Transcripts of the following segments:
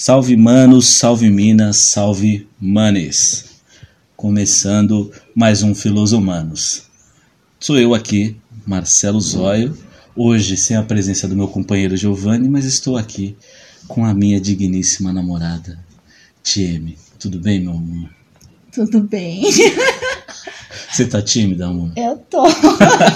Salve manos, salve minas, salve manes. Começando mais um Filosomanos. Sou eu aqui, Marcelo Zóio, hoje sem a presença do meu companheiro Giovanni, mas estou aqui com a minha digníssima namorada, Tieme. Tudo bem, meu amor? Tudo bem. Você tá tímida, amor? Eu tô.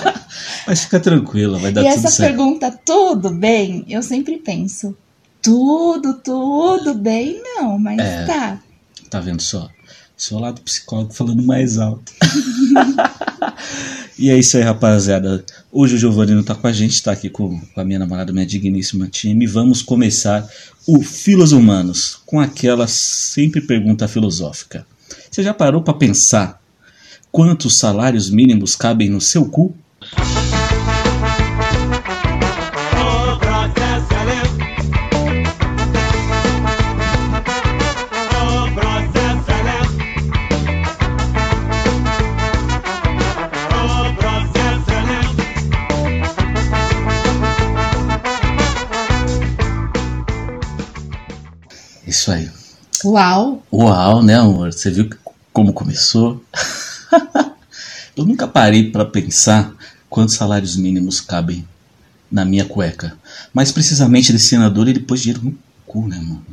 Mas fica tranquila, vai dar e tudo essa certo. pergunta, tudo bem? Eu sempre penso, tudo, tudo bem? Não, mas É. tá. Tá vendo só? Seu lado psicólogo falando mais alto. e é isso aí, rapaziada. Hoje o Giovanni não tá com a gente, tá aqui com, com a minha namorada, minha digníssima time. Vamos começar o Filos Humanos com aquela sempre pergunta filosófica. Você já parou pra pensar quantos salários mínimos cabem no seu cu? Uau! Uau, né, amor? Você viu como começou? Eu nunca parei pra pensar quantos salários mínimos cabem na minha cueca. Mais precisamente desse senador, ele pôs dinheiro no cu, né, mano?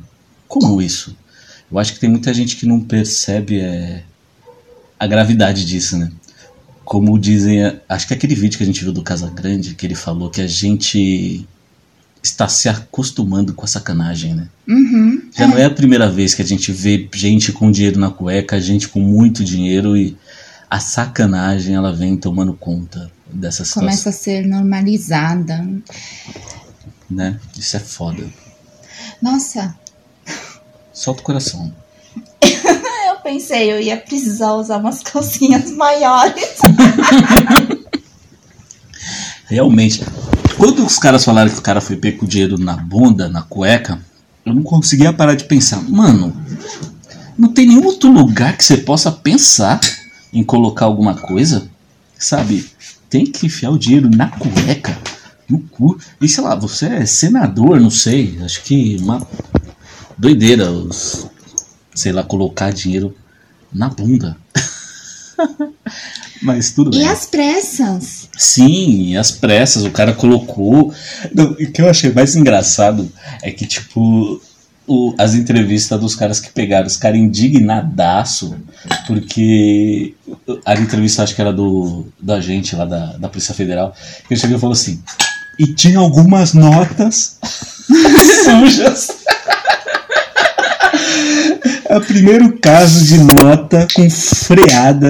Como isso? Eu acho que tem muita gente que não percebe é, a gravidade disso, né? Como dizem, é, acho que aquele vídeo que a gente viu do Casagrande, que ele falou que a gente está se acostumando com a sacanagem, né? Uhum. Já não é a primeira vez que a gente vê gente com dinheiro na cueca, gente com muito dinheiro e a sacanagem ela vem tomando conta dessa situação, Começa a ser normalizada. né? Isso é foda. Nossa, Solta o coração. eu pensei, eu ia precisar usar umas calcinhas maiores. Realmente, quando os caras falaram que o cara foi pego com dinheiro na bunda, na cueca, eu não conseguia parar de pensar, mano, não tem nenhum outro lugar que você possa pensar em colocar alguma coisa, sabe? Tem que enfiar o dinheiro na cueca, no cu. E sei lá, você é senador, não sei, acho que uma doideira, os, sei lá, colocar dinheiro na bunda. Mas tudo bem. E as pressas? Sim, as pressas, o cara colocou. Não, o que eu achei mais engraçado é que, tipo, o- as entrevistas dos caras que pegaram, os caras indignadaço, porque a entrevista acho que era do, da gente lá da, da Polícia Federal, ele chegou e falou assim, e tinha algumas notas sujas. É o primeiro caso de nota com freada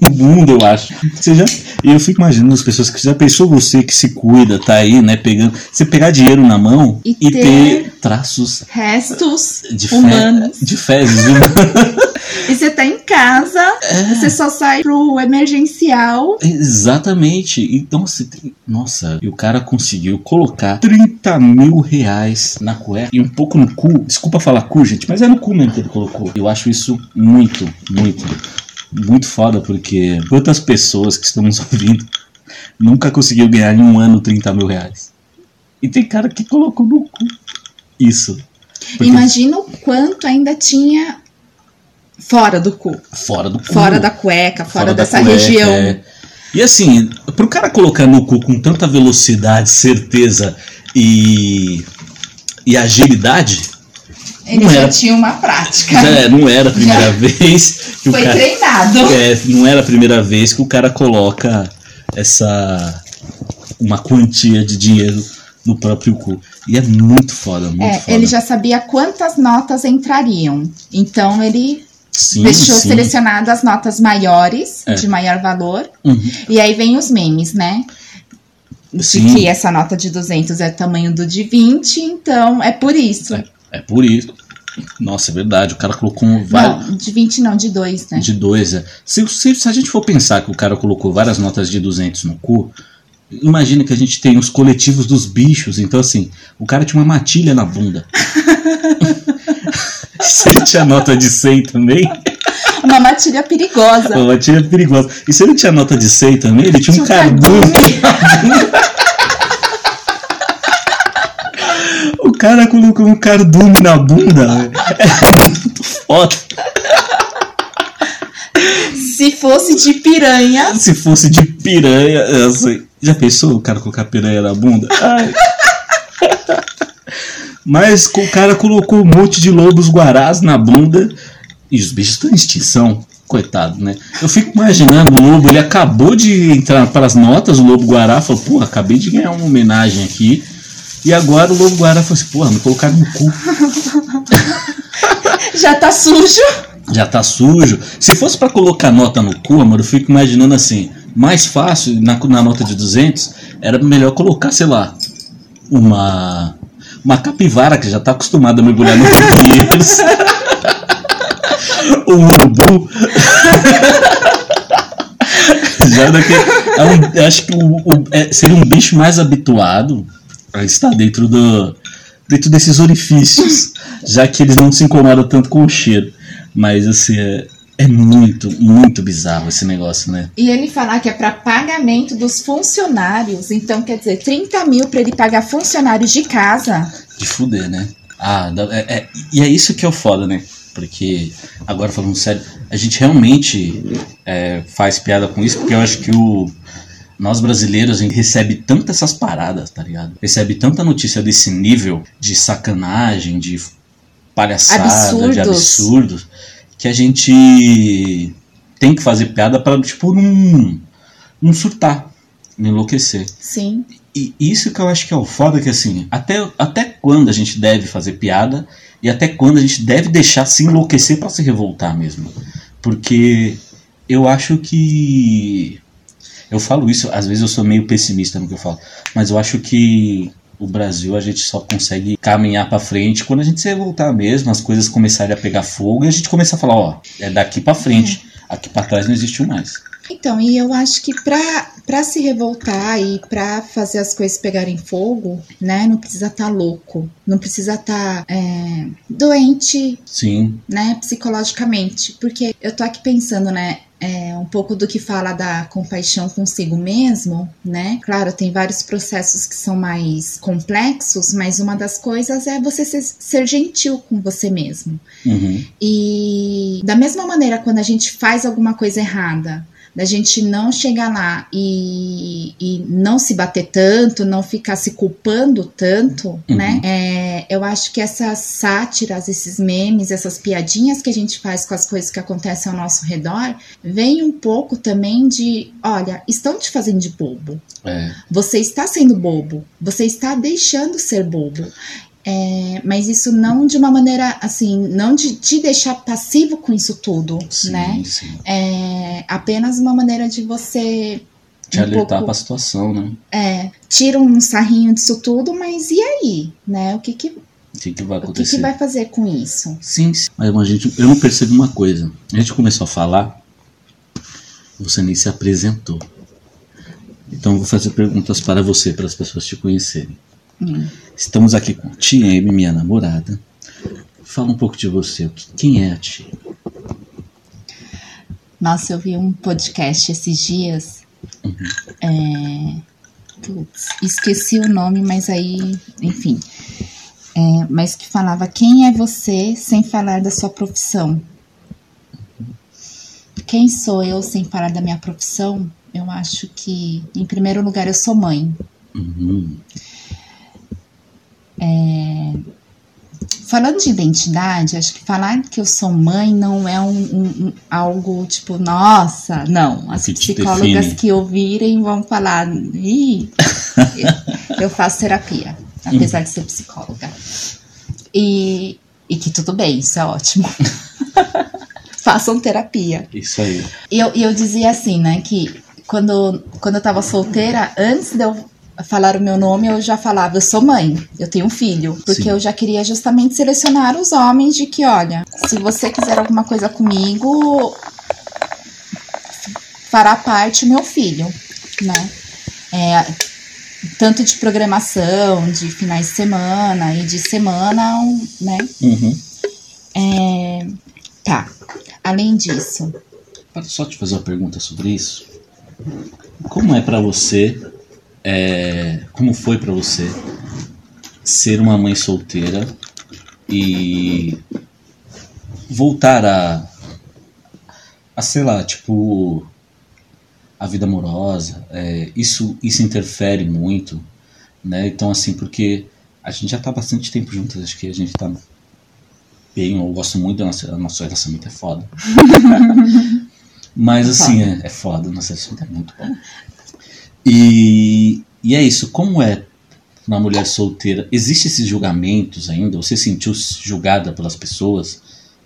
no mundo, eu acho. Você já, e eu fico imaginando as pessoas que já pensou você que se cuida, tá aí, né, pegando, você pegar dinheiro na mão E e, ter- ter traços Restos de, fe- humanos. de fezes. E você tá em casa, você só sai pro emergencial. Exatamente. Então, você tem... Nossa, e o cara conseguiu colocar 30 mil reais na cueca e um pouco no cu. Desculpa falar cu, gente, mas é no cu mesmo que ele colocou. Eu acho isso muito, muito, muito foda, porque quantas pessoas que estão nos ouvindo nunca conseguiu ganhar em um ano 30 mil reais? E tem cara que colocou no cu isso. Porque Imagina o quanto ainda tinha fora do cu. fora do cu. Fora da cueca, fora, da dessa cueca, região. é. E assim, pro cara colocar no cu com tanta velocidade, certeza e, e agilidade, Ele Não já era. tinha uma prática. já é, não era a primeira Já. vez que o Foi cara. treinado. É, não era a primeira vez que o cara coloca essa. uma quantia de dinheiro no próprio cu. E é muito foda, muito É, foda. ele já sabia quantas notas entrariam. Então ele sim, deixou sim. selecionado as notas maiores, É. de maior valor. Uhum. E aí vem os memes, né? De Sim. que essa nota de 200 é tamanho do de 20, então é por isso. É. É por isso. Nossa, é verdade. O cara colocou um vários. Não, de 20 não, de 2, né? De dois, é. Se, se, se a gente for pensar que o cara colocou várias notas de 200 no cu, imagina que a gente tem os coletivos dos bichos. Então, assim, o cara tinha uma matilha na bunda. se ele tinha nota de 100 também, Uma matilha perigosa. uma matilha perigosa. E se ele tinha nota de 100 também, ele tinha um Tinha um cardume. o cara colocou um cardume na bunda. É muito foda. Se fosse de piranha, Se fosse de piranha, é assim, já pensou o cara colocar piranha na bunda? Ai. Mas o cara colocou um monte de lobos guarás na bunda e os bichos estão em extinção. Coitado, né? Eu fico imaginando o lobo, ele acabou de entrar para as notas, o lobo guará falou, pô, acabei de ganhar uma homenagem aqui. E agora o lobo guará falou assim, porra, me colocaram no cu. já tá sujo. já tá sujo. Se fosse pra colocar nota no cu, amor, eu fico imaginando assim, mais fácil na, na nota de 200, era melhor colocar, sei lá, uma uma capivara que já tá acostumada a mergulhar no pinheiros. um urubu. já daqui, é um- acho que o, o- é- seria um bicho mais habituado a estar dentro do dentro desses orifícios, já que eles não se incomodam tanto com o cheiro. Mas assim, é, é muito, muito bizarro esse negócio, né? E ele falar que é para pagamento dos funcionários. Então, quer dizer, 30 mil para ele pagar funcionários de casa. De fuder, né? Ah, é- é- e é isso que é o foda, né? Porque, agora falando sério, a gente realmente é, faz piada com isso, porque eu acho que o. Nós brasileiros, a gente recebe tanto essas paradas, tá ligado? Recebe tanta notícia desse nível de sacanagem, de palhaçada, de Absurdos. absurdos, que a gente tem que fazer piada pra, tipo, não, não surtar, não enlouquecer. Sim. E isso que eu acho que é o foda, que assim, até, até quando a gente deve fazer piada e até quando a gente deve deixar se enlouquecer pra se revoltar mesmo. Porque eu acho que. Eu falo isso, às vezes eu sou meio pessimista no que eu falo, mas eu acho que o Brasil a gente só consegue caminhar pra frente quando a gente se revoltar mesmo, as coisas começarem a pegar fogo e a gente começar a falar: ó, é daqui pra frente, aqui pra trás não existe mais. Então, e eu acho que pra, pra se revoltar e pra fazer as coisas pegarem fogo, né, não precisa estar louco, não precisa estar é, doente, Sim, né, psicologicamente. Porque eu tô aqui pensando, né, é, um pouco do que fala da compaixão consigo mesmo, né? Claro, tem vários processos que são mais complexos, mas uma das coisas é você ser, ser gentil com você mesmo. uhum, E da mesma maneira, quando a gente faz alguma coisa errada, da gente não chegar lá e, e não se bater tanto, não ficar se culpando tanto, Uhum. né? É, eu acho que essas sátiras, esses memes, essas piadinhas que a gente faz com as coisas que acontecem ao nosso redor, vem um pouco também de, olha, estão te fazendo de bobo. é, Você está sendo bobo, você está deixando ser bobo. É, mas isso não de uma maneira assim, não de te deixar passivo com isso tudo, sim, né? sim. É apenas uma maneira de você Te um alertar pouco- pra situação, né? é, tira um sarrinho disso tudo, mas e aí, né? O que que, O que, que vai o que, acontecer? que vai fazer com isso? Sim, sim. Mas a gente, eu não percebi uma coisa. A gente começou a falar, você nem se apresentou. Então eu vou fazer perguntas para você, para as pessoas te conhecerem. Hum. Estamos aqui com a tia Amy, minha namorada. Fala um pouco de você. Quem é a tia? Nossa, eu vi um podcast esses dias. É, putz, esqueci o nome, mas aí, enfim. É, mas que falava quem é você sem falar da sua profissão. Quem sou eu sem falar da minha profissão? Eu acho que, em primeiro lugar, eu sou mãe. Uhum. Falando de identidade, acho que falar que eu sou mãe não é um, um- um- algo tipo, nossa, não. As Que psicólogas que ouvirem vão falar, ih, eu faço terapia, apesar de ser psicóloga. E, e que tudo bem, isso é ótimo. Façam terapia. Isso aí. E eu, eu dizia assim, né, que quando, quando eu tava solteira, antes de eu falar o meu nome, eu já falava, eu sou mãe, eu tenho um filho. Porque Sim. eu já queria justamente selecionar os homens de que, olha, se você quiser alguma coisa comigo, fará parte o meu filho, né? É, tanto de programação, de finais de semana e de semana, né? Uhum. É, tá. Além disso, Para só te fazer uma pergunta sobre isso. Como é pra você? É, como foi pra você ser uma mãe solteira e voltar a, a sei lá, tipo, a vida amorosa, é, isso, isso interfere muito, né? Então, assim, porque a gente já tá bastante tempo juntos, acho que a gente tá bem, eu gosto muito da nossa, nossa relacionamento é foda. Mas, assim, é, é foda, nosso relacionamento é muito bom. E, e é isso, como é uma mulher solteira, existe esses julgamentos ainda? Você sentiu julgada pelas pessoas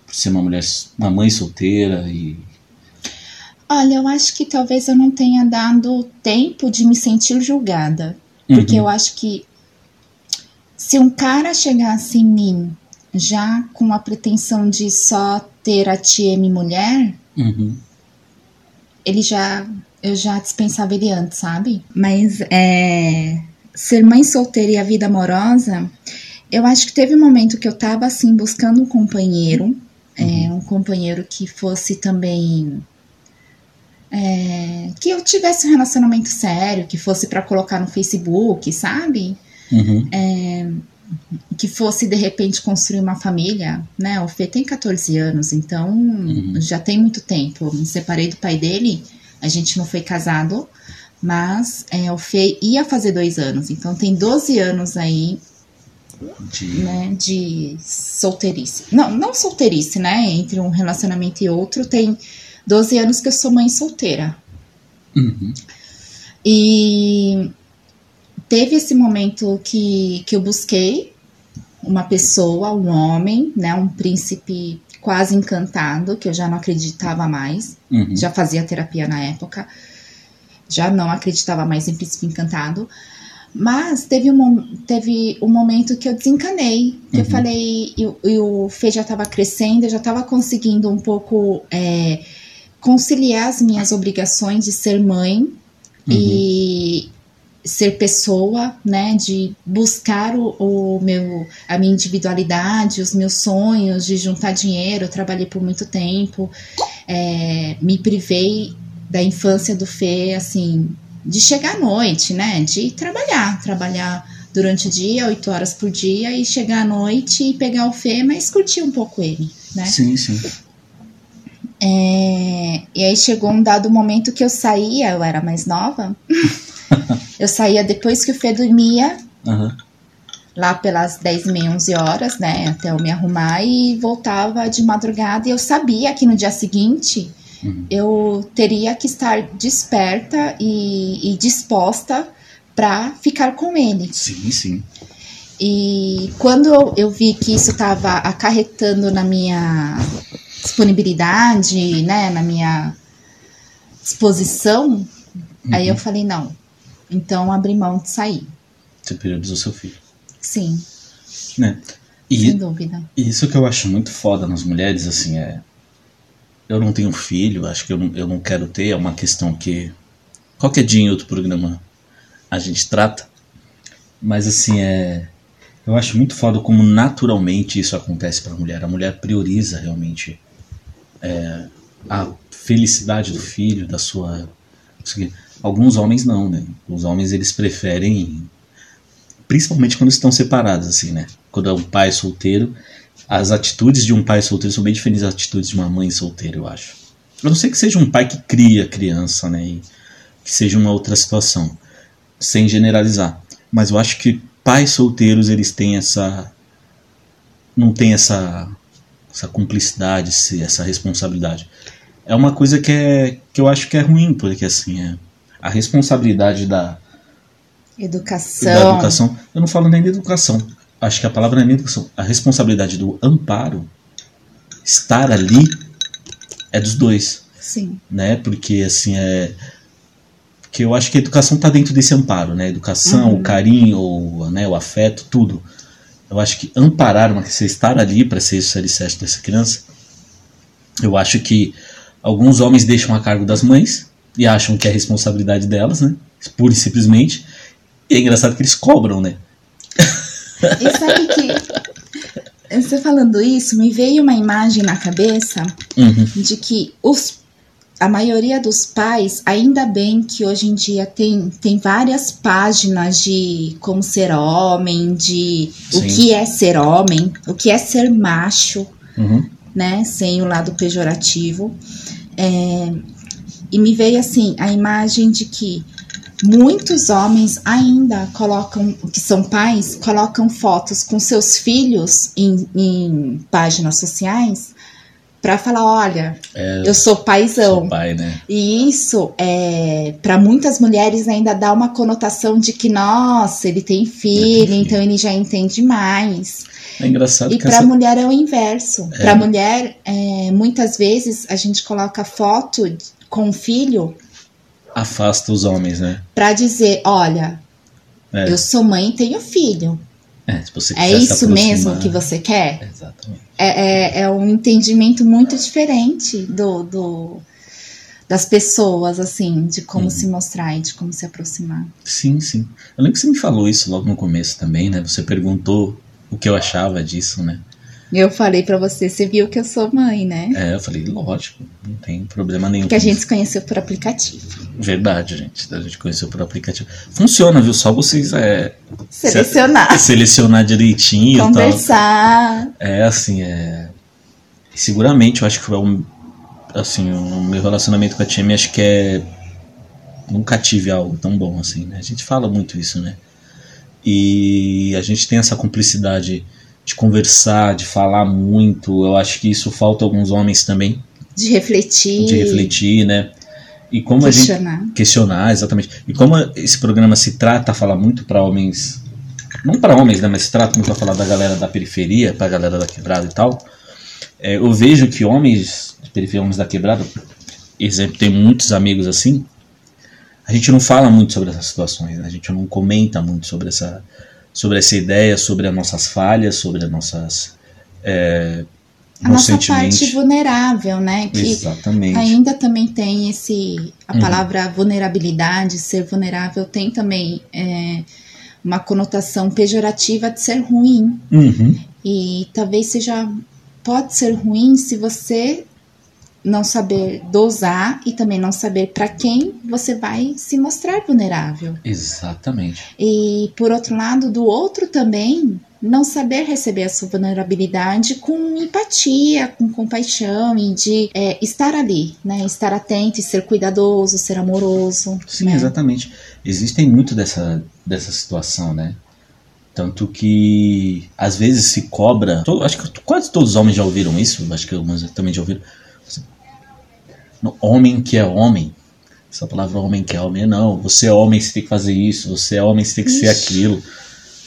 por ser uma mulher, uma mãe solteira e Olha, eu acho que talvez eu não tenha dado tempo de me sentir julgada. Porque Uhum. eu acho que se um cara chegasse em mim já com a pretensão de só ter a TM mulher, Uhum. ele já eu já dispensava ele antes, sabe? Mas é ser mãe solteira e a vida amorosa, eu acho que teve um momento que eu tava assim buscando um companheiro, é, um companheiro que fosse também é, que eu tivesse um relacionamento sério, que fosse pra colocar no Facebook, sabe? Uhum. que fosse de repente construir uma família, né? O Fê tem 14 anos, então já tem muito tempo. Eu me separei do pai dele, a gente não foi casado, mas é, o Fê ia fazer dois anos, então tem 12 anos aí, De, né, de solteirice. Não, não solteirice, né? Entre um relacionamento e outro, tem 12 anos que eu sou mãe solteira. Uhum. E teve esse momento que, que eu busquei uma pessoa, um homem, né, um príncipe quase encantado, que eu já não acreditava mais, Uhum. já fazia terapia na época, já não acreditava mais em príncipe encantado. Mas teve um, teve um momento que eu desencanei, que eu Uhum. falei, e, o- o Fê já estava crescendo, eu já estava conseguindo um pouco é, conciliar as minhas obrigações de ser mãe e ser pessoa, né, de buscar o, o meu a minha individualidade, os meus sonhos, de juntar dinheiro. Eu trabalhei por muito tempo, é, me privei da infância do Fê, assim, de chegar à noite, né, de trabalhar, trabalhar durante o dia, oito horas por dia e chegar à noite e pegar o Fê, mas curtir um pouco ele, né? Sim, sim. É, e aí chegou um dado momento que eu saía, eu era mais nova. eu saía depois que o Fê dormia, Aham. lá pelas 10 e meia, 11 horas, né? Até eu me arrumar e voltava de madrugada. E eu sabia que no dia seguinte Uhum. eu teria que estar desperta e, e disposta para ficar com ele. Sim, sim. E quando eu, eu vi que isso estava acarretando na minha disponibilidade, né, na minha disposição, aí eu falei, não, então abri mão de sair. Você priorizou seu filho. Sim, Né? sem E dúvida. e isso que eu acho muito foda nas mulheres, assim, é. Eu não tenho filho, acho que eu não, eu não quero ter, é uma questão que. Qualquer dia em outro programa a gente trata. Mas, assim, é. Eu acho muito foda como naturalmente isso acontece pra mulher. A mulher prioriza realmente é, a felicidade do filho, da sua. Alguns homens não, né? Os homens eles preferem principalmente quando estão separados, assim, né? Quando é um pai solteiro, as atitudes de um pai solteiro são bem diferentes das atitudes de uma mãe solteira, eu acho. A não ser que seja um pai que cria criança, né? E que seja uma outra situação, sem generalizar. Mas eu acho que pais solteiros, eles têm essa. Não tem essa, essa cumplicidade, essa responsabilidade. É uma coisa que, é, que eu acho que é ruim, porque assim, é, a responsabilidade da, Educação. da educação. Eu não falo nem da educação. Acho que a palavra não é nem educação. A responsabilidade do amparo, estar ali, é dos dois, Sim, né? Porque assim é. Porque eu acho que a educação está dentro desse amparo, né? Educação, o carinho, o, né, o afeto, tudo. Eu acho que amparar uma você estar ali para ser esse alicerce dessa criança, eu acho que alguns homens deixam a cargo das mães e acham que é responsabilidade delas, né? Pura e simplesmente. E é engraçado que eles cobram, né? E sabe que você falando isso, me veio uma imagem na cabeça Uhum. de que os a maioria dos pais, ainda bem que hoje em dia tem, tem várias páginas de como ser homem, de o Sim. que é ser homem, o que é ser macho, Uhum. né? Sem o lado pejorativo. É, e me veio assim a imagem de que muitos homens ainda colocam, que são pais, colocam fotos com seus filhos em, em páginas sociais para falar, olha, É, eu sou paizão. sou pai, né? E isso, é, para muitas mulheres, ainda dá uma conotação de que, nossa, ele tem filho, filho. então ele já entende mais. É engraçado E para essa... mulher é o inverso. Para mulher, é, muitas vezes a gente coloca foto com o filho afasta os homens, né? para dizer, olha, É, eu sou mãe e tenho filho. é, se você É isso mesmo que você quer? Exatamente. É, é, é um entendimento muito diferente do, do- das pessoas, assim, de como Uhum. se mostrar e de como se aproximar. Sim, sim. Eu lembro que você me falou isso logo no começo também, né? Você perguntou o que eu achava disso, né? Eu falei pra você, você viu que eu sou mãe, né? É, eu falei, lógico, não tem problema nenhum. Que a gente se conheceu por aplicativo. Verdade, gente. A gente conheceu por aplicativo. Funciona, viu? Só vocês é, Selecionar, selecionar direitinho e tal. conversar. É assim, é. Seguramente eu acho que foi um. Assim, o meu relacionamento com a Tia acho que é. Nunca tive algo tão bom assim, né? A gente fala muito isso, né? E a gente tem essa cumplicidade de conversar, de falar muito. Eu acho que isso falta a alguns homens também, De refletir. de refletir, né? E como a gente questionar. questionar, exatamente. E como esse programa se trata a falar muito para homens, não para homens, né, mas se trata muito a falar da galera da periferia, pra galera da quebrada e tal, é, eu vejo que homens de periferia, homens da quebrada, exemplo, tem muitos amigos assim, a gente não fala muito sobre essas situações, né? a gente não comenta muito sobre essa, sobre essa ideia, sobre as nossas falhas, sobre as nossas. É, A nossa parte vulnerável, né? Que Exatamente. ainda também tem esse. A Uhum. palavra vulnerabilidade, ser vulnerável, tem também é, uma conotação pejorativa de ser ruim. Uhum. E talvez seja. Pode ser ruim se você não saber dosar e também não saber para quem você vai se mostrar vulnerável. Exatamente. E por outro lado, do outro também, não saber receber a sua vulnerabilidade com empatia, com compaixão e de é, estar ali, né? Estar atento e ser cuidadoso, ser amoroso. Sim, né? exatamente. Existem muito dessa, dessa situação, né? Tanto que às vezes se cobra. to- acho que quase todos os homens já ouviram isso, acho que alguns também já ouviram. No homem que é homem. Essa palavra homem que é homem, não. Você é homem, você tem que fazer isso. Você é homem, você tem que ser Ixi. aquilo.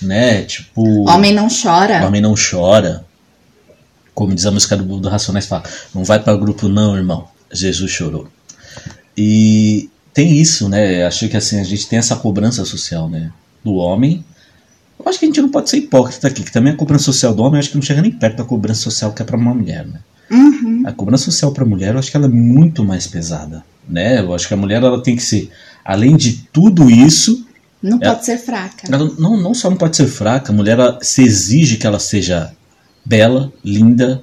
Né? Tipo. Homem não chora. Homem não chora. Como diz a música do, do Racionais, fala: Não vai para grupo, não, irmão. Jesus chorou. E tem isso, né? Acho que assim, a gente tem essa cobrança social, né? Do homem. Eu acho que a gente não pode ser hipócrita aqui, que também a cobrança social do homem, eu acho que não chega nem perto da cobrança social que é para uma mulher, né? Uhum. A cobrança social para mulher, eu acho que ela é muito mais pesada, né? Eu acho que a mulher ela tem que ser, além de tudo isso, Não É. pode ser fraca. ela não, não só não pode ser fraca, a mulher ela, se exige que ela seja bela, linda,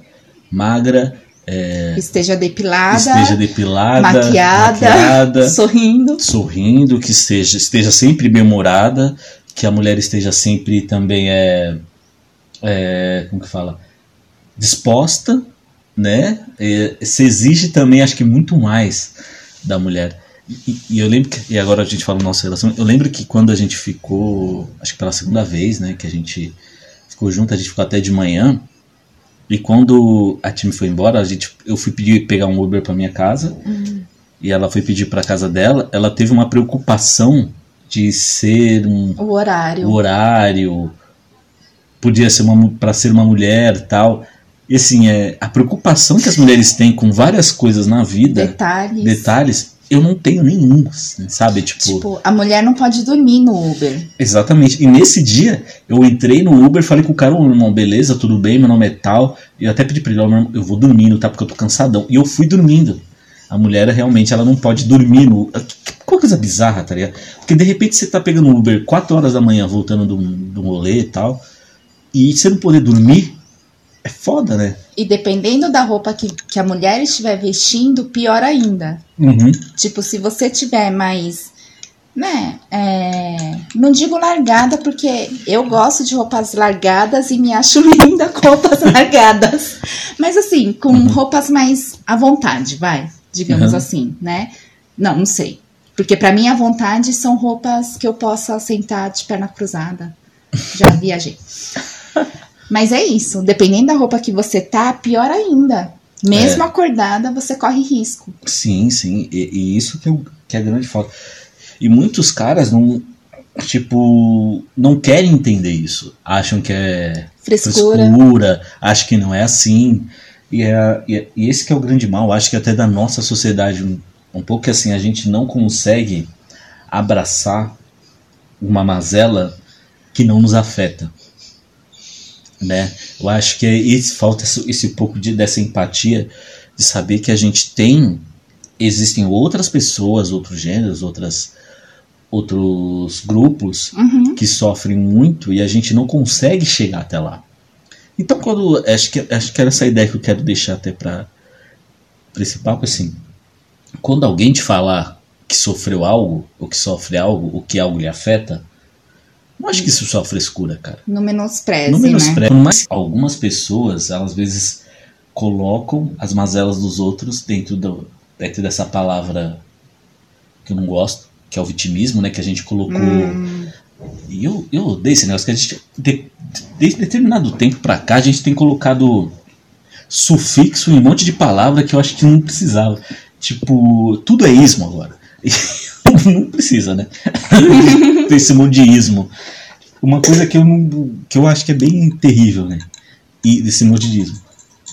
magra, é, Esteja depilada, esteja depilada, maquiada, maquiada, sorrindo. sorrindo, que esteja, esteja sempre bem-humorada, que a mulher esteja sempre também é, é como que fala, disposta, né? É, se exige também, acho que muito mais da mulher. E, e eu lembro que, e agora a gente fala nossa relação, eu lembro que quando a gente ficou, acho que pela segunda vez, né, que a gente ficou junto, a gente ficou até de manhã, e quando a time foi embora, a gente, eu fui pedir pegar um Uber para minha casa, e ela foi pedir para casa dela, ela teve uma preocupação de ser um O horário. o horário, podia ser uma para ser uma mulher, tal. E assim, é a preocupação que as mulheres têm com várias coisas na vida, Detalhes. detalhes, eu não tenho nenhum, assim, sabe? Tipo, Tipo, a mulher não pode dormir no Uber. exatamente. E nesse dia, eu entrei no Uber, falei com o cara, ô irmão, beleza, tudo bem, meu nome é tal. E eu até pedi pra ele, ó, meu irmão, eu vou dormindo, tá? Porque eu tô cansadão. E eu fui dormindo. A mulher realmente ela não pode dormir no. Que coisa bizarra, tá ligado? Porque de repente você tá pegando um Uber 4 horas da manhã voltando do, do rolê e tal. E você não poder dormir É foda, né? E dependendo da roupa que, que a mulher estiver vestindo, pior ainda. Uhum. Tipo, se você tiver mais. Né? é, não digo largada, porque eu gosto de roupas largadas e me acho linda com roupas largadas. Mas assim, com Uhum. roupas mais à vontade, vai. Digamos Uhum. assim, né? Não, não sei. Porque pra mim, à vontade são roupas que eu possa sentar de perna cruzada. Já viajei. Mas é isso. Dependendo da roupa que você tá, pior ainda. Mesmo É. acordada, você corre risco. Sim, sim. E, e isso que é, o- que é grande falta. E muitos caras não. Tipo, não querem entender isso. Acham que é Frescura. frescura, acham que não é assim. E, é, e, é- e esse que é o grande mal, acho que até da nossa sociedade, um, um pouco que assim, a gente não consegue abraçar uma mazela que não nos afeta. Né? Eu acho que é esse, falta esse, esse pouco de, dessa empatia de saber que a gente tem existem outras pessoas, outros gêneros, outras outros grupos Uhum. que sofrem muito e a gente não consegue chegar até lá. Então, quando acho que acho que era essa ideia que eu quero deixar até para esse papo assim, quando alguém te falar que sofreu algo ou que sofre algo, ou que algo lhe afeta, não acho que isso só frescura, cara. No menospreze, né? menospreze. Mas algumas pessoas, elas às vezes colocam as mazelas dos outros dentro, do, dentro dessa palavra que eu não gosto, que é o vitimismo, né? Que a gente colocou. Hum, E eu, eu odeio esse negócio que a gente. De, desde determinado tempo pra cá, a gente tem colocado sufixo em um monte de palavra que eu acho que não precisava. Tipo, tudo é ismo agora. Não precisa, né? Esse ismo. Uma coisa que eu, não, que eu acho que é bem terrível, né? E desse monte.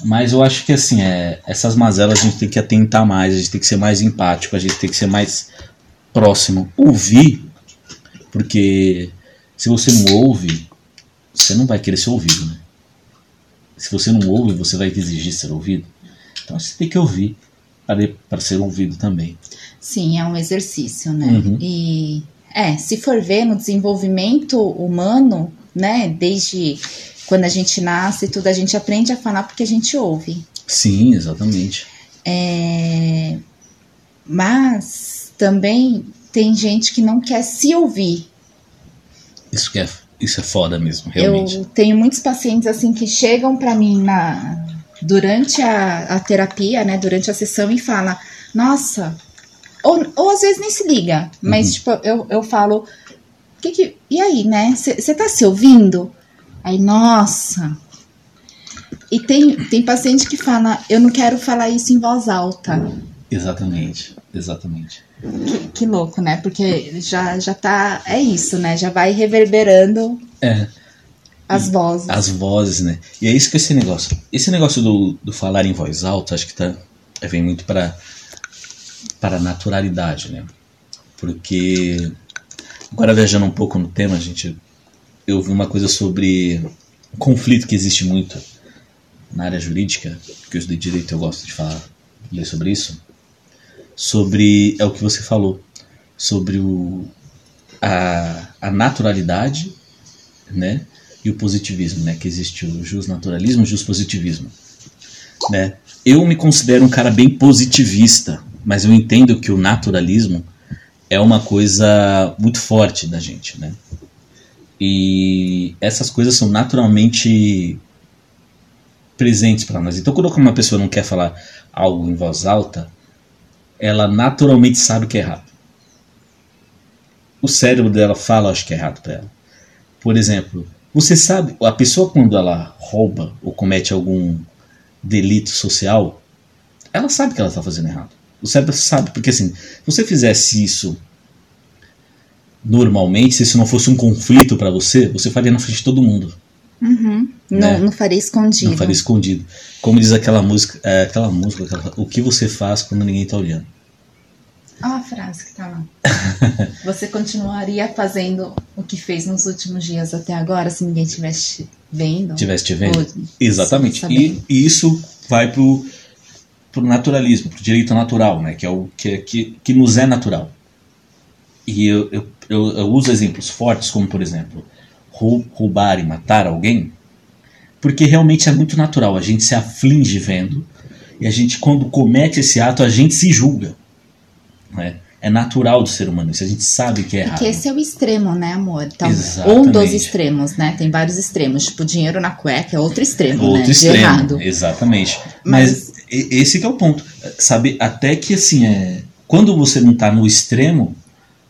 Mas eu acho que assim, é, essas mazelas a gente tem que atentar mais, a gente tem que ser mais empático, a gente tem que ser mais próximo. Ouvir, porque se você não ouve, você não vai querer ser ouvido, né? Se você não ouve, você vai exigir ser ouvido. Então você tem que ouvir para ser ouvido também. Sim, é um exercício, né? Uhum. E é, se for ver no desenvolvimento humano, né? Desde quando a gente nasce, tudo a gente aprende a falar porque a gente ouve. Sim, exatamente. É, mas também tem gente que não quer se ouvir. Isso, que é, isso é foda mesmo, realmente. Eu tenho muitos pacientes assim que chegam pra mim na durante a, a terapia, né, durante a sessão e fala, nossa, ou, ou às vezes nem se liga, mas Uhum. tipo eu, eu falo, que que, e aí, né? Você tá se ouvindo? Aí, nossa. E tem, tem paciente que fala, eu não quero falar isso em voz alta. Exatamente, exatamente. Que, que louco, né? Porque já, já tá. É isso, né? Já vai reverberando É, as vozes. as vozes, né? E é isso que esse negócio. Esse negócio do, do falar em voz alta, acho que tá, vem muito para para a naturalidade, né? Porque agora viajando um pouco no tema, gente, eu vi uma coisa sobre um conflito que existe muito na área jurídica, que eu estudei direito, eu gosto de falar, ler sobre isso, sobre é o que você falou, sobre o a, a naturalidade, né? E o positivismo, né? Que existe o justnaturalismo e o justpositivismo, né? Eu me considero um cara bem positivista, mas eu entendo que o naturalismo é uma coisa muito forte da gente, né? E essas coisas são naturalmente presentes para nós. Então, quando uma pessoa não quer falar algo em voz alta, ela naturalmente sabe que é errado. O cérebro dela fala, acho que é errado para ela. Por exemplo, você sabe, a pessoa quando ela rouba ou comete algum delito social, ela sabe que ela está fazendo errado. O cérebro sabe, porque assim, se você fizesse isso normalmente, se isso não fosse um conflito para você, você faria na frente de todo mundo. Uhum. Né? Não, não faria escondido. Não faria escondido. Como diz aquela música, é, aquela música, aquela- o que você faz quando ninguém tá olhando. Olha a frase que tá lá. Você continuaria fazendo o que fez nos últimos dias até agora, se ninguém estivesse vendo? Tivesse te vendo. Ou- Exatamente. E, e isso vai pro, pro naturalismo, pro direito natural, né? Que é o que, que, que nos é natural. E eu, eu, eu, eu uso exemplos fortes, como por exemplo, rou- roubar e matar alguém, Porque realmente é muito natural, a gente se aflige vendo, e a gente, quando comete esse ato, a gente se julga. Né? É natural do ser humano, isso a gente sabe que é errado. Porque esse é o extremo, né, amor? Então, Exatamente. um dos extremos, né? Tem vários extremos. Tipo, dinheiro na cueca é outro extremo, Outro né? Extremo, errado. exatamente. Mas, Mas- esse que é o ponto. Sabe, até que assim, é, quando você não tá no extremo,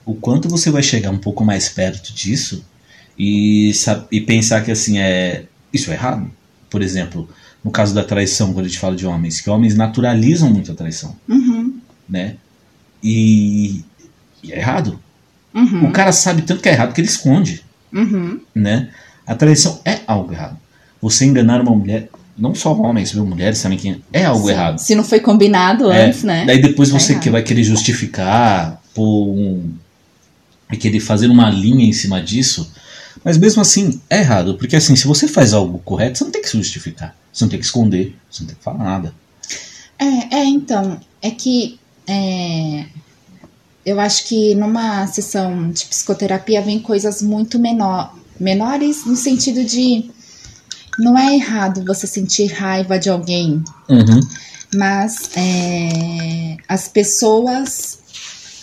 o quanto você vai chegar um pouco mais perto disso e, sa- e pensar que assim, é isso é errado. Por exemplo, no caso da traição, quando a gente fala de homens, que homens naturalizam muito a traição, Uhum, né? E, e é errado. uhum, O cara sabe tanto que é errado que ele esconde uhum. né? A traição é algo errado. Você enganar uma mulher, não só homens, viu? Mulheres também, que é algo Sim. errado. Se não foi combinado É, antes, né? Daí depois Tá você errado. que vai querer justificar, pôr um. e querer fazer uma linha em cima disso. Mas mesmo assim, é errado. Porque assim, se você faz algo correto, você não tem que se justificar. Você não tem que esconder, você não tem que falar nada. É, é, então, é que é, eu acho que numa sessão de psicoterapia vem coisas muito menor, menores no sentido de não é errado você sentir raiva de alguém, Uhum. mas é, as pessoas,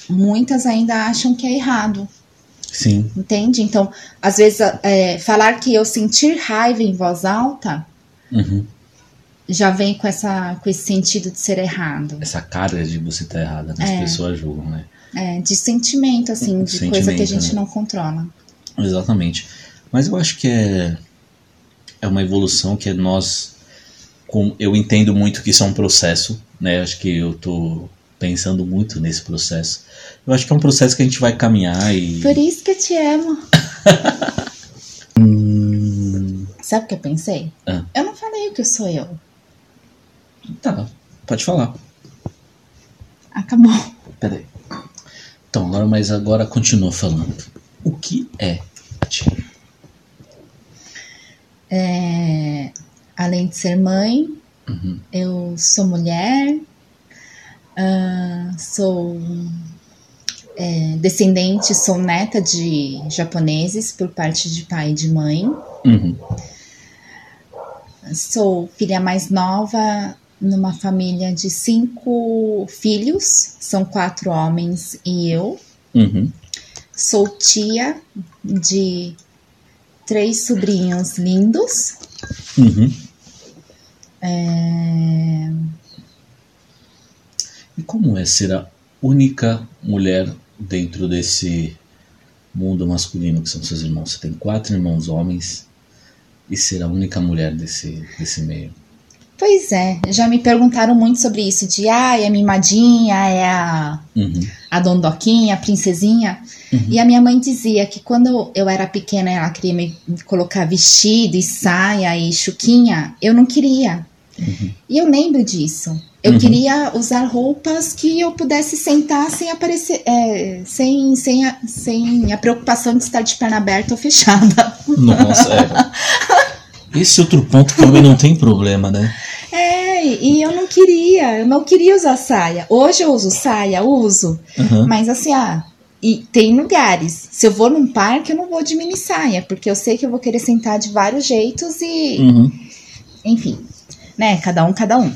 muitas ainda acham que é errado, Sim. entende? Então, às vezes, é, falar que eu sentir raiva em voz alta Uhum. já vem com, essa, com esse sentido de ser errado. Essa carga de você estar errada, né? as É. pessoas julgam, né? É, de sentimento, assim, de coisa que a Sentimento, gente né? não controla. Exatamente. Mas eu acho que é, é uma evolução que é nós. Com, eu entendo muito que isso é um processo, né? Acho que eu tô pensando muito nesse processo. Eu acho que é um processo que a gente vai caminhar e. Por isso que eu te amo. Hum, Sabe o que eu pensei? Ah. Eu não falei o que sou eu. tá, pode falar. Acabou. Peraí. Então, Laura, mas agora continua falando. O que é tia? É, além de ser mãe, Uhum. eu sou mulher, ah, sou é, descendente, sou neta de japoneses por parte de pai e de mãe. Uhum. Sou filha mais nova numa família de cinco filhos, são quatro homens e eu. Uhum. Sou tia de três sobrinhos lindos. Uhum. É, E como é ser a única mulher dentro desse mundo masculino que são seus irmãos? Você tem quatro irmãos homens e ser a única mulher desse, desse meio. Pois é, já me perguntaram muito sobre isso, de ah, é a mimadinha, é a, Uhum. a dondoquinha, a princesinha. Uhum. E a minha mãe dizia que quando eu era pequena ela queria me colocar vestido e saia e chuquinha, eu não queria. Uhum. E eu lembro disso. Eu Uhum. queria usar roupas que eu pudesse sentar sem aparecer, é, sem, sem, a, sem a preocupação de estar de perna aberta ou fechada. Nossa, é. Esse outro ponto que também não tem problema, né? E eu não queria, eu não queria usar saia. Hoje eu uso saia, uso, Uhum. mas assim, ah, e tem lugares. Se eu vou num parque, eu não vou de mini saia, porque eu sei que eu vou querer sentar de vários jeitos e, Uhum. enfim, né? Cada um, cada um.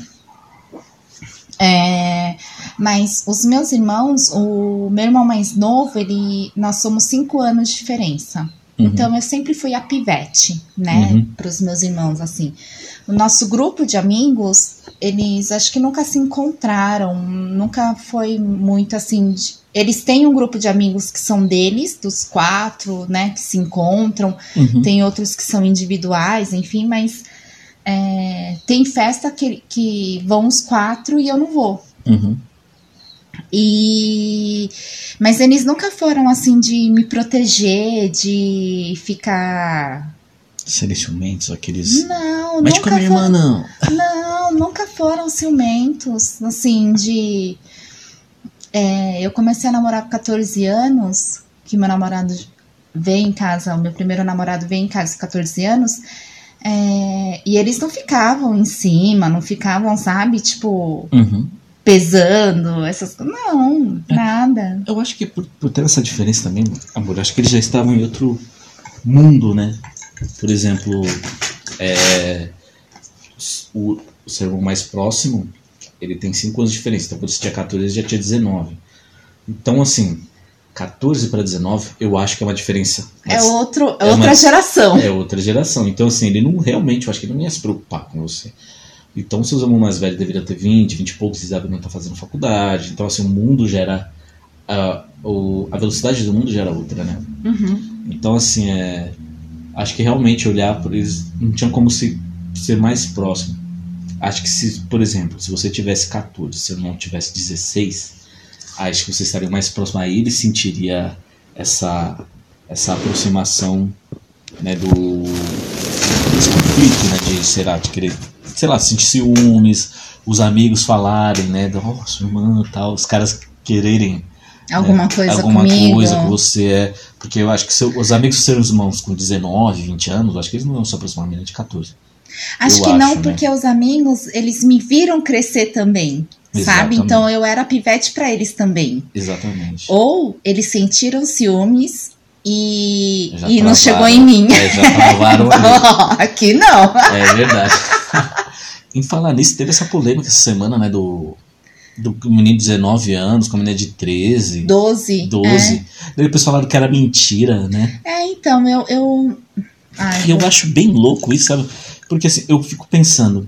É, mas os meus irmãos, o meu irmão mais novo, ele, nós somos cinco anos de diferença. Uhum. Então eu sempre fui a pivete, né, Uhum. para os meus irmãos assim. O nosso grupo de amigos, eles acho que nunca se encontraram, nunca foi muito assim. de- eles têm um grupo de amigos que são deles, dos quatro, né, que se encontram. Uhum. Tem outros que são individuais, enfim, mas é, tem festa que, que vão os quatro e eu não vou. Uhum. E mas eles nunca foram assim de me proteger, de ficar. Serem ciumentos, aqueles. Não, Mete com a nunca minha irmã, não. Não, nunca foram ciumentos, assim, de. É, eu comecei a namorar com 14 anos, que meu namorado veio em casa, o meu primeiro namorado veio em casa com 14 anos, é, e eles não ficavam em cima, não ficavam, sabe, tipo, Uhum. pesando, essas coisas. Não, nada. Eu acho que por, por ter essa diferença também, amor, acho que eles já estavam em outro mundo, né? Por exemplo, é, o, o seu irmão mais próximo, ele tem 5 anos de diferença. Então, quando você tinha 14, ele já tinha 19. Então, assim, 14 para 19, eu acho que é uma diferença. É, outro, é é outra uma- geração. É outra geração. Então, assim, ele não realmente, eu acho que ele não ia se preocupar com você. Então, seus irmãos mais velhos deveriam ter 20, 20 e poucos, eles devem estar fazendo faculdade. Então, assim, o mundo gera. A, o, a velocidade do mundo gera outra, né? Uhum. Então, assim, é, acho que realmente olhar por eles não tinha como se, ser mais próximo. Acho que se, por exemplo, se você tivesse 14, seu irmão tivesse 16, acho que você estaria mais próximo. Aí ele sentiria essa, essa aproximação né, do desse conflito, né, de, sei lá, de querer, sei lá, sentir ciúmes, os amigos falarem, né, sua irmã tal, os caras quererem Alguma coisa alguma comigo. coisa que você é. Porque eu acho que seu- os amigos dos seus irmãos com 19, 20 anos, eu acho que eles não vão se aproximar de 14. Acho eu que não, acho, né? porque os amigos, eles me viram crescer também, sabe? Exatamente. Então eu era pivete pra eles também. Exatamente. Ou eles sentiram ciúmes e, Já e não travaram. chegou em mim. É, já travaram ali. Aqui não. É verdade. em falar nisso, teve essa polêmica essa semana, né? Do, do menino de 19 anos com a menina de 13, 12. 12. Daí depois falaram que era mentira, né? É, é então, eu. eu... Ai, eu vou- acho bem louco isso, sabe? Porque assim, eu fico pensando.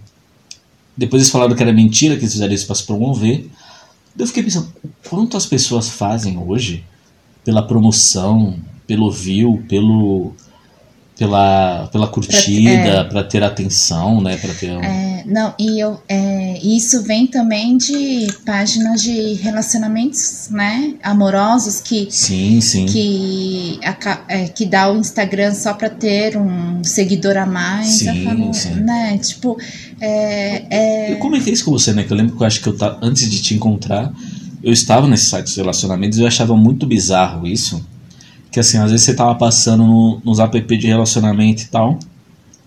Depois eles falaram que era mentira, que eles fizeram isso pra se promover. Eu fiquei pensando, o quanto as pessoas fazem hoje pela promoção, pelo view, pelo. Pela, pela curtida, pra ter atenção, né? Pra ter um... É, não, e eu, é, isso vem também de páginas de relacionamentos, né? Amorosos que Sim, sim. que, aca- é, que dá o Instagram só pra ter um seguidor a mais. Sim, falo, sim. né? Tipo, é, é, Eu comentei isso com você, né? Que eu lembro que eu acho que eu tava, antes de te encontrar, eu estava nesse site de relacionamentos e eu achava muito bizarro isso. Que assim, às vezes você tava passando no- nos app de relacionamento e tal.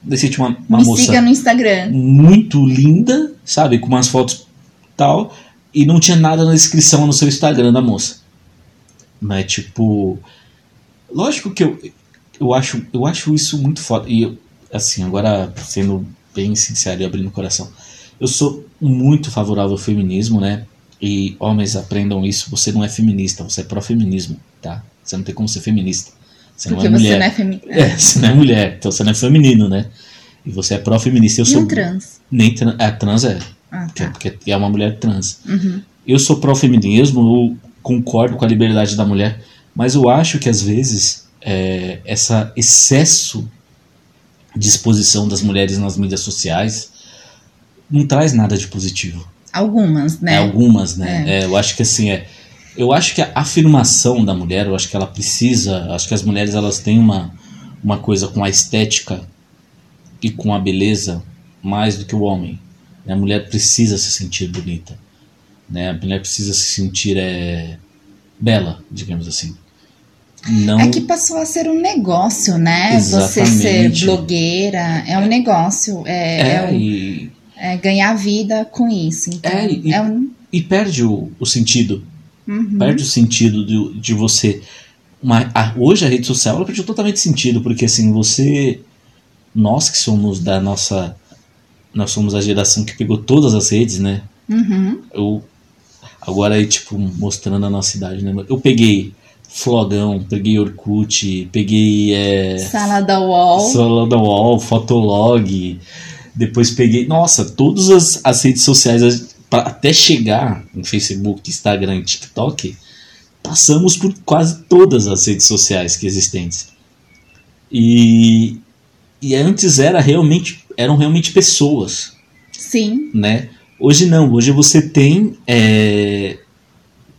Tinha uma, uma me moça siga no Instagram. muito linda, sabe? Com umas fotos tal. E não tinha nada na descrição no seu Instagram da moça. Mas tipo. Lógico que eu, eu, acho, eu acho isso muito foda. E eu, assim, agora sendo bem sincero e abrindo o coração. Eu sou muito favorável ao feminismo, né? E homens aprendam isso. Você não é feminista, você é pró-feminismo, tá? Você não tem como ser feminista. Você Porque não é você mulher. não é feminino. É, você não é mulher, então você não é feminino, né? E você é pró-feminista. Eu E sou um trans. nem trans, é, trans é, Ah, porque, tá. porque é uma mulher trans. Uhum. Eu sou pró-feminismo, eu concordo com a liberdade da mulher, mas eu acho que às vezes é, essa excesso de exposição das mulheres nas mídias sociais não traz nada de positivo. Algumas, né? É, algumas, né? É, eu acho que assim é. Eu acho que a afirmação da mulher, eu acho que ela precisa. Acho que as mulheres elas têm uma, uma coisa com a estética e com a beleza mais do que o homem. né? A mulher precisa se sentir bonita. Né? A mulher precisa se sentir é, bela, digamos assim. Não, É que passou a ser um negócio, né? Você ser Exatamente. blogueira é um negócio. É, é, é um- e, é ganhar vida com isso. Então, É, e- é um. e perde o, o sentido. Uhum. perde o sentido de, de você. Uma, a- hoje a rede social ela perdeu totalmente sentido, porque assim, você. Nós que somos da nossa. Nós somos a geração que pegou todas as redes, né? Uhum. Eu. Agora aí, tipo, mostrando a nossa idade, né? Eu peguei Flogão, peguei Orkut, peguei. É, Sala da UOL. Solo da Wall, Fotolog. Depois peguei. Nossa, todas as, as redes sociais, até chegar em Facebook, Instagram e TikTok, passamos por quase todas as redes sociais que existentes. E, e antes era realmente, eram realmente pessoas, Sim. né? Hoje não, hoje você tem é,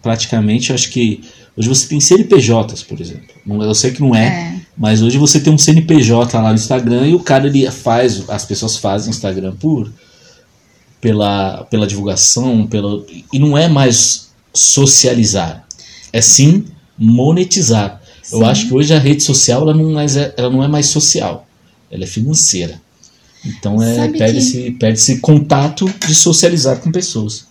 praticamente, acho que hoje você tem CNPJs, por exemplo. Eu sei que não é, É. mas hoje você tem um CNPJ lá no Instagram e o cara ele faz, as pessoas fazem Instagram por pela, pela divulgação, pela, e não é mais socializar, é sim monetizar. Eu Sim. acho que hoje a rede social ela não, mais é, ela não é mais social, ela é financeira. Então é, perde, que- esse, perde esse contato de socializar com pessoas.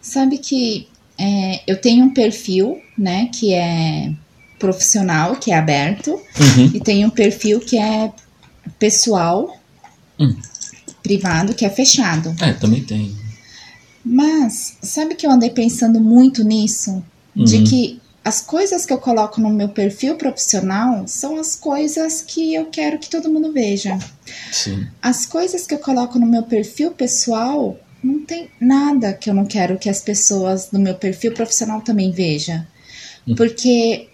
Sabe que é, eu tenho um perfil, né, que é profissional, que é aberto, Uhum. e tenho um perfil que é pessoal, Hum. Privado que é fechado. É, também tem. Mas sabe que eu andei pensando muito nisso? De Uhum. que as coisas que eu coloco no meu perfil profissional são as coisas que eu quero que todo mundo veja. Sim. As coisas que eu coloco no meu perfil pessoal não tem nada que eu não quero que as pessoas do meu perfil profissional também vejam. Hum. Porque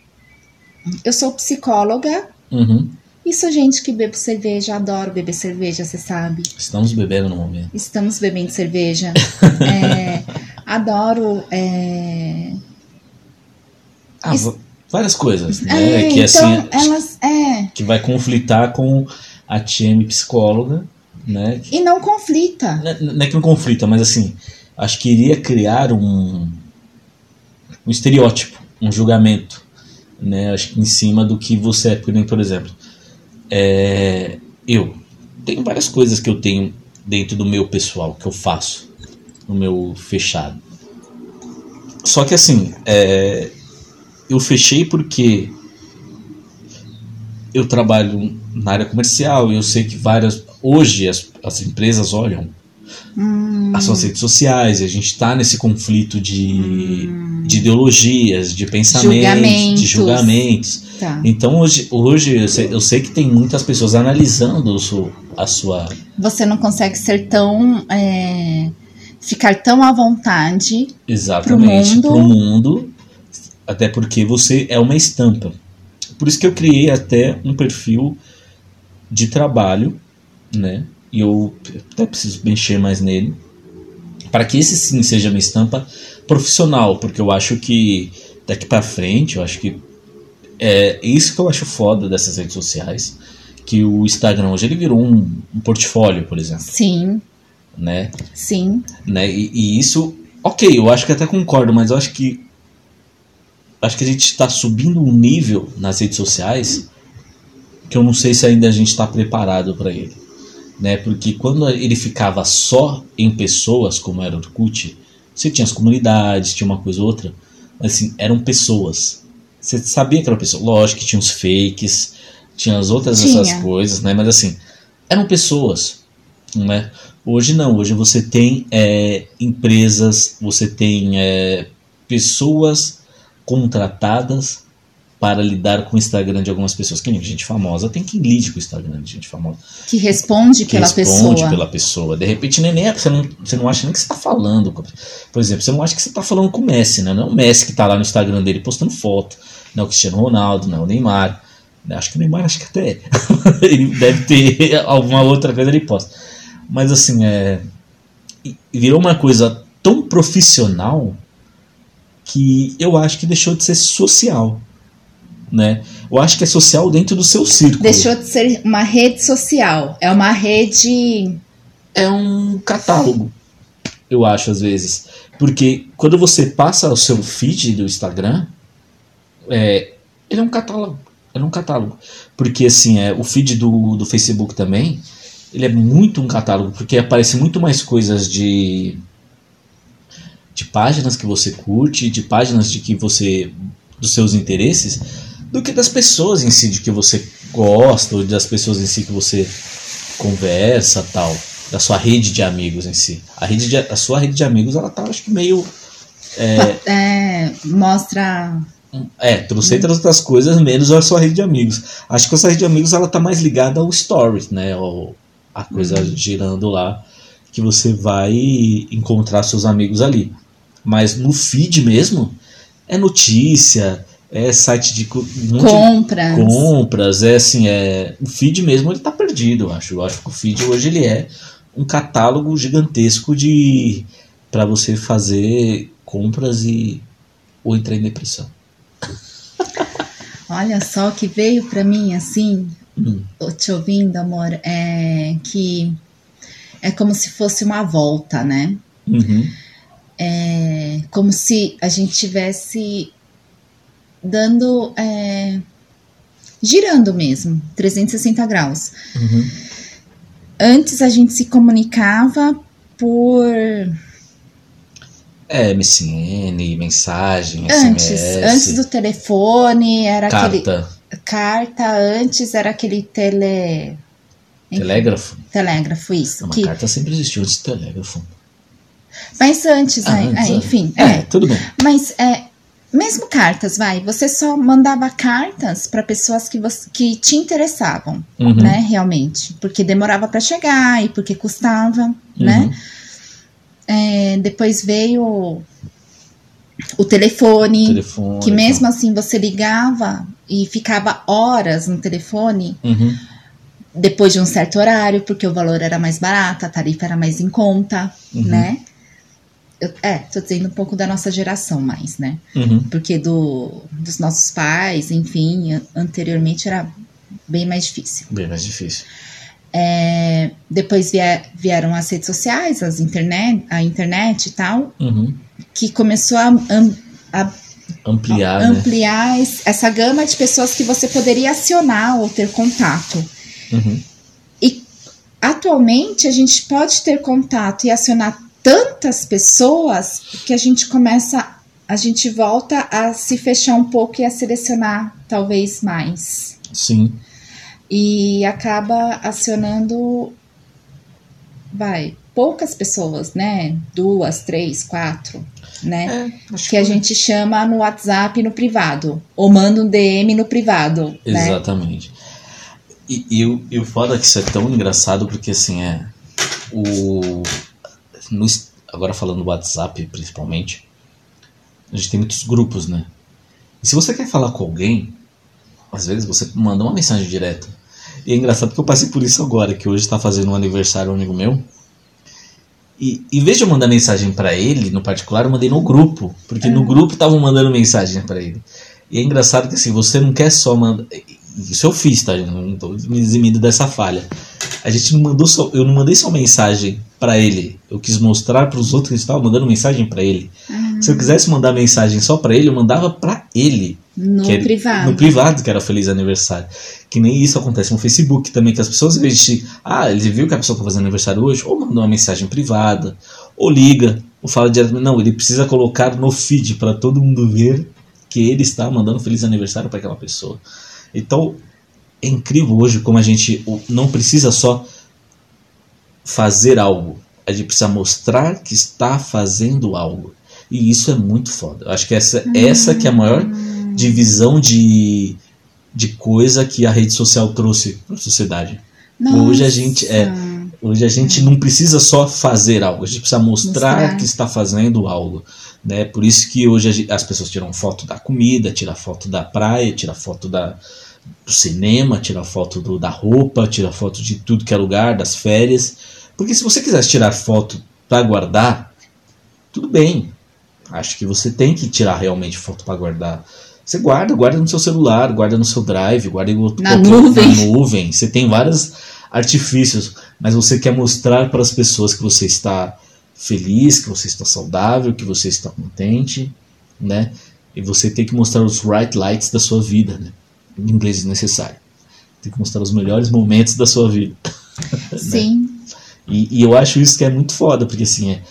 eu sou psicóloga Uhum. Sou gente que bebe cerveja, adoro beber cerveja, você sabe. Estamos bebendo no momento. Estamos bebendo cerveja. É, adoro. é, Ah, Isso- várias coisas, né? é, que então, assim, elas. É. que vai conflitar com a TM psicóloga, né? E não conflita. Não é- não é que não conflita, mas assim, acho que iria criar um, um estereótipo, um julgamento, né? Acho que em cima do que você é, por exemplo, é, eu tenho várias coisas que eu tenho dentro do meu pessoal que eu faço no meu fechado. Só que assim, é, eu fechei porque eu trabalho na área comercial e eu sei que várias hoje as, as empresas olham Hum, as suas redes sociais e a gente está nesse conflito de, de ideologias, de pensamentos, Julgamentos. de julgamentos. Tá. Então hoje, hoje eu, sei, eu sei que tem muitas pessoas analisando o su- a sua. Você não consegue ser tão. é, ficar tão à vontade. Exatamente, mundo. pro mundo, até porque você é uma estampa. Por isso que eu criei até um perfil de trabalho, né? E eu até preciso mexer mais nele, para que esse sim seja uma estampa profissional, porque eu acho que daqui para frente, eu acho que é isso que eu acho foda dessas redes sociais, que o Instagram hoje ele virou um, um portfólio, por exemplo, Sim, né? sim. né? E, e isso, ok, eu acho que até concordo, mas eu acho que acho que a gente está subindo um nível nas redes sociais que eu não sei se ainda a gente está preparado para ele, né? Porque quando ele ficava só em pessoas, como era o Orkut, você tinha as comunidades, tinha uma coisa ou outra, mas assim, eram pessoas. Você sabia que era pessoa. Lógico que tinha os fakes, tinha as outras Tinha. essas coisas, né? Mas assim, eram pessoas, né? Hoje não, hoje você tem é, empresas, você tem é, pessoas contratadas para lidar com o Instagram de algumas pessoas. Que nem gente famosa tem que lide com o Instagram de gente famosa. Que responde Que pela responde pessoa. pela pessoa. De repente, nem, nem é- você, não, você não acha nem que você está falando. Por exemplo, você não acha que você está falando com o Messi, né? Não é o Messi que está lá no Instagram dele postando foto. Não é o Cristiano Ronaldo, não é o Neymar. Acho que o Neymar acho que até ele deve ter alguma outra coisa ele posta. Mas assim, é. Virou uma coisa tão profissional que eu acho que deixou de ser social. Né? Eu acho que é social dentro do seu círculo. Deixou de ser uma rede social. É uma rede. é um catálogo, eu acho, às vezes. Porque quando você passa o seu feed do Instagram, é, ele é um catálogo. É um catálogo. Porque, assim, é, o feed do, do Facebook também, ele é muito um catálogo, porque aparece muito mais coisas de de páginas que você curte, de páginas de que você dos seus interesses, do que das pessoas em si de que você gosta, ou das pessoas em si que você conversa, tal, da sua rede de amigos em si. A rede de, a sua rede de amigos, ela tá acho que meio é, mostra. É, trocentas outras coisas, menos a sua rede de amigos. Acho que a sua rede de amigos ela tá mais ligada ao story, né? Ao, a coisa girando lá, que você vai encontrar seus amigos ali. Mas no feed mesmo, é notícia, é site de co- monte de compras. compras, é assim, é. O feed mesmo ele tá perdido, eu acho. Eu acho que o feed hoje ele é um catálogo gigantesco de. para você fazer compras e. ou entrar em depressão. Olha só que veio pra mim assim, Hum. te ouvindo, amor, é que é como se fosse uma volta, né? Uhum. É como se a gente tivesse dando. é, girando mesmo, 360 graus. Uhum. Antes a gente se comunicava por. É, MSN, mensagem, Antes, SMS, antes do telefone, era aquele. carta. Carta, antes era aquele tele. Telégrafo? telégrafo, isso. Uma que, carta sempre existiu antes do telégrafo. mas antes, Ah, né? antes, é, é. enfim. É, é. tudo bem. Mas é, mesmo cartas, vai, você só mandava cartas para pessoas que, você, que te interessavam, Uhum. né? Realmente. Porque demorava para chegar e porque custava, né? É, depois veio o telefone, Telefone. que mesmo assim você ligava e ficava horas no telefone Uhum. depois de um certo horário, porque o valor era mais barato, a tarifa era mais em conta, Uhum. né? Eu, é, tô dizendo um pouco da nossa geração mais, né? Uhum. Porque do, dos nossos pais, enfim, an- anteriormente era bem mais difícil. Bem mais difícil. É, depois vie- vieram as redes sociais, as internet, a internet e tal, Uhum. que começou a, a Ampliar, né? ampliar essa gama de pessoas que você poderia acionar ou ter contato. Uhum. Atualmente, a gente pode ter contato e acionar tantas pessoas que a gente começa, a gente volta a se fechar um pouco e a selecionar talvez mais. Sim. E acaba acionando, vai, poucas pessoas, né? Duas, três, quatro, né? É, acho que a gente chama no WhatsApp no privado, ou manda um DM no privado, né? Exatamente. E, e, o, e o foda é que isso é tão engraçado porque assim é. O. no agora falando do WhatsApp principalmente, a gente tem muitos grupos, né? E se você quer falar com alguém, às vezes você manda uma mensagem direta. E é engraçado porque eu passei por isso agora, que hoje está fazendo um aniversário um amigo meu. E em vez de eu mandar mensagem pra ele, no particular, eu mandei no grupo. Porque no grupo estavam mandando mensagem pra ele. E é engraçado que assim, você não quer só mandar. Isso eu fiz, tá? Não tô me eximindo dessa falha. A gente não mandou só. Eu não mandei só mensagem pra ele. Eu quis mostrar pros outros que estavam mandando mensagem pra ele. Se eu quisesse mandar mensagem só pra ele, eu mandava pra ele. No que era- privado. No privado, que era feliz aniversário. Que nem isso acontece no Facebook também, que as pessoas, em vez de. Ah, ele viu que a pessoa tá fazendo aniversário hoje, ou manda uma mensagem privada, ou liga, ou fala diretamente. Não, ele precisa colocar no feed para todo mundo ver que ele está mandando feliz aniversário para aquela pessoa. Então, é incrível hoje como a gente não precisa só fazer algo, a gente precisa mostrar que está fazendo algo. E isso é muito foda. Eu acho que essa, essa que é a maior divisão de, de coisa que a rede social trouxe para a sociedade. Hoje a gente- é, Nossa. Hoje a gente não precisa só fazer algo, a gente precisa mostrar, Mostrar. que está fazendo algo. Né? Por isso que hoje a gen- as pessoas tiram foto da comida, tiram foto da praia, tiram foto da, do cinema, tiram foto do- da roupa, tiram foto de tudo que é lugar, das férias. Porque se você quisesse tirar foto para guardar, tudo bem. Acho que você tem que tirar realmente foto para guardar. Você guarda, guarda no seu celular, guarda no seu drive, guarda em outro, Na nuvem. na nuvem. Você tem vários artifícios, mas você quer mostrar para as pessoas que você está feliz, que você está saudável, que você está contente, né? E você tem que mostrar os right lights da sua vida, né? Inglês necessário. Tem que mostrar os melhores momentos da sua vida. Sim. E, e eu acho isso que é muito foda, porque assim, é,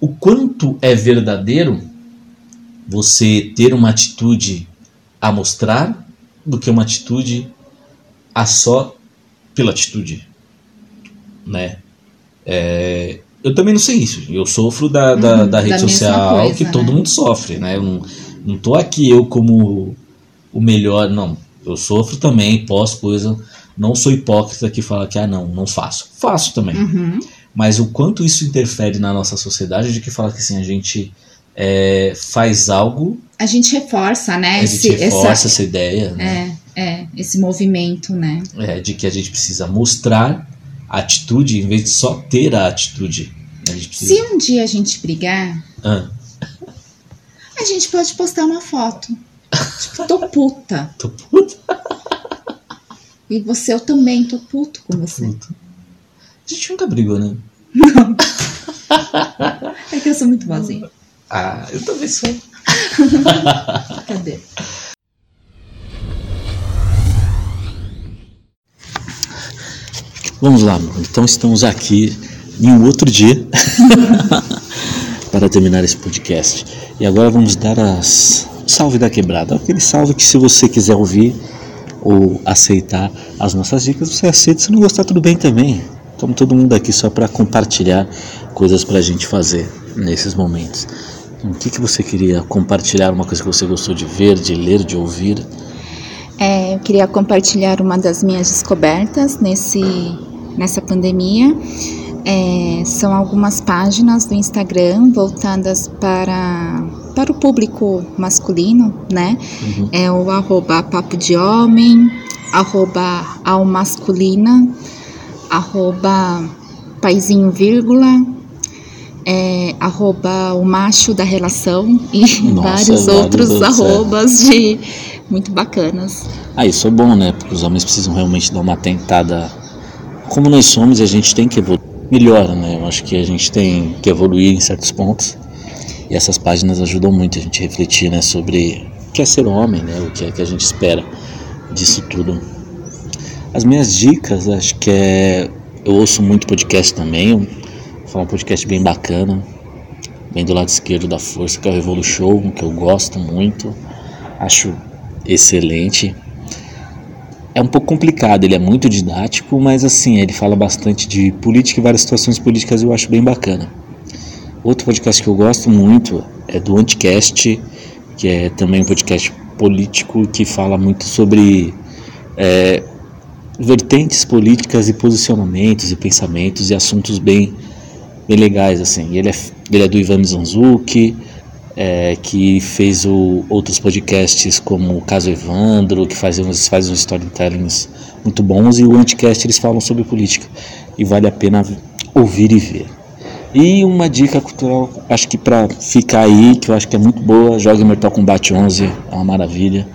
o quanto é verdadeiro você ter uma atitude a mostrar do que uma atitude a só pela atitude, né? É, eu também não sei isso. Eu sofro da, da, Uhum, da rede da social coisa, que todo né? mundo sofre, né? Eu não, não tô aqui eu como o melhor, não. Eu sofro também, posto coisa. Não sou hipócrita que fala que, ah, não, não faço. Faço também. Uhum. Mas o quanto isso interfere na nossa sociedade de que fala que assim, a gente é, faz algo, A gente reforça, né? a gente reforça essa ideia, né? é, é, esse movimento, né? É, de que a gente precisa mostrar a atitude em vez de só ter a atitude. A precisa. Se um dia a gente brigar, Ah, a gente pode postar uma foto. Tipo, tô puta. tô puta. E você, eu também tô puto com você. puta. A gente nunca brigou, né? É que eu sou muito boazinha. Ah, eu também sou. Cadê? Vamos lá, então estamos aqui em um outro dia para terminar esse podcast. E agora vamos dar as salve da quebrada. Aquele salve que se você quiser ouvir, ou aceitar as nossas dicas, você aceita. Se não gostar, tudo bem também. Estamos todo mundo aqui só para compartilhar coisas para a gente fazer nesses momentos. O que, que você queria compartilhar? Uma coisa que você gostou de ver, de ler, de ouvir? É, eu queria compartilhar uma das minhas descobertas nesse, nessa pandemia. É, são algumas páginas do Instagram voltadas para, para o público masculino, né? Uhum. É o arroba papo de homem, arroba ao masculina, arroba paizinho vírgula, é, arroba o macho da relação e Nossa, vários outros, é. arrobas de muito bacanas. Ah, isso é bom, né? Porque os homens precisam realmente dar uma tentada. Como nós somos, a gente tem que evoluir. Melhora, né? Eu acho que a gente tem que evoluir em certos pontos. E essas páginas ajudam muito a gente a refletir, né? Sobre o que é ser homem, né? O que é que a gente espera disso tudo. As minhas dicas, acho que é. Eu ouço muito podcast também. Falar um podcast bem bacana. Bem do lado esquerdo da força, que é o Revolution, que eu gosto muito. Acho excelente. É um pouco complicado, ele é muito didático, mas assim, ele fala bastante de política e várias situações políticas eu acho bem bacana. Outro podcast que eu gosto muito é do Anticast, que é também um podcast político que fala muito sobre é, vertentes políticas e posicionamentos e pensamentos e assuntos bem, bem legais assim. Ele é, ele é do Ivan Mizanzuki, é, que fez o, outros podcasts como o Caso Evandro, que faz uns, faz uns storytellings muito bons, e o Anticast eles falam sobre política, e vale a pena ouvir e ver. E uma dica cultural, acho que para ficar aí, que eu acho que é muito boa, jogue Mortal Kombat 11, é uma maravilha,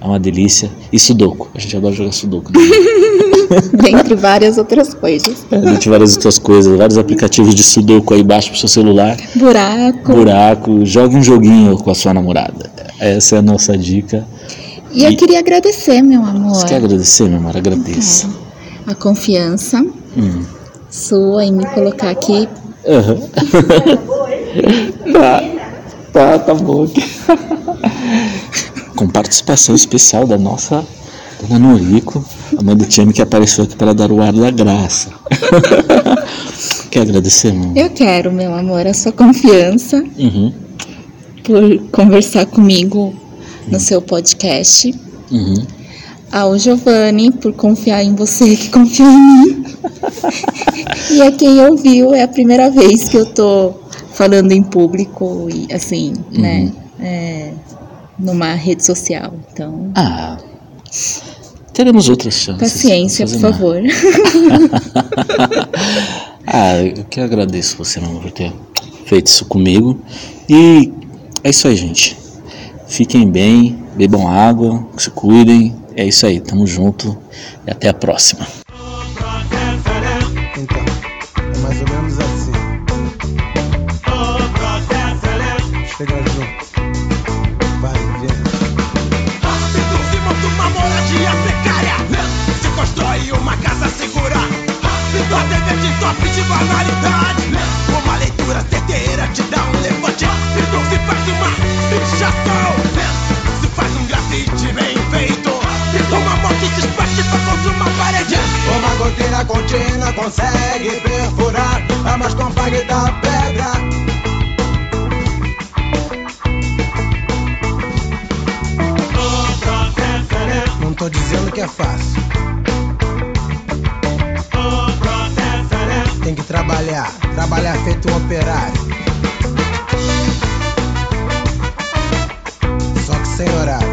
é uma delícia. E Sudoku, a gente adora jogar Sudoku. Né? Dentre várias outras coisas. É, Dentre várias outras coisas, vários aplicativos de Sudoku aí baixo pro seu celular. Buraco. Buraco, jogue um joguinho com a sua namorada. Essa é a nossa dica. E eu E- queria agradecer, meu amor, Você quer agradecer, meu amor? Agradeça. a confiança Hum. sua em me colocar aqui. Aham. tá, tá, tá bom aqui. Com participação especial da nossa dona Noriko, a mãe do time que apareceu aqui para dar o ar da graça. Quer agradecer, amor? Eu quero, meu amor, a sua confiança Uhum, por conversar comigo no seu podcast. uhum. Ao Giovanni por confiar em você que confiou em mim. e a quem ouviu é a primeira vez que eu tô falando em público e assim, né? é, numa rede social. Então, Ah, teremos outras chances. paciência, por favor. Ah, eu que agradeço você, amor, por ter feito isso comigo. E é isso aí, gente. Fiquem bem, bebam água, se cuidem. É isso aí, tamo junto e até a próxima. Então, é mais ou menos assim. Chega junto. Vai, vem. Rápido se monta uma moradia precária. Se constrói uma casa segura. Rápido de top de banalidade. Uma leitura certeira te dá um levante. Rápido se faz uma fichação. foi contra uma parede. Uma goteira contínua consegue perfurar a mais compacta da pedra. Não tô dizendo que é fácil. Tem que trabalhar, trabalhar feito um operário. Só que sem horário.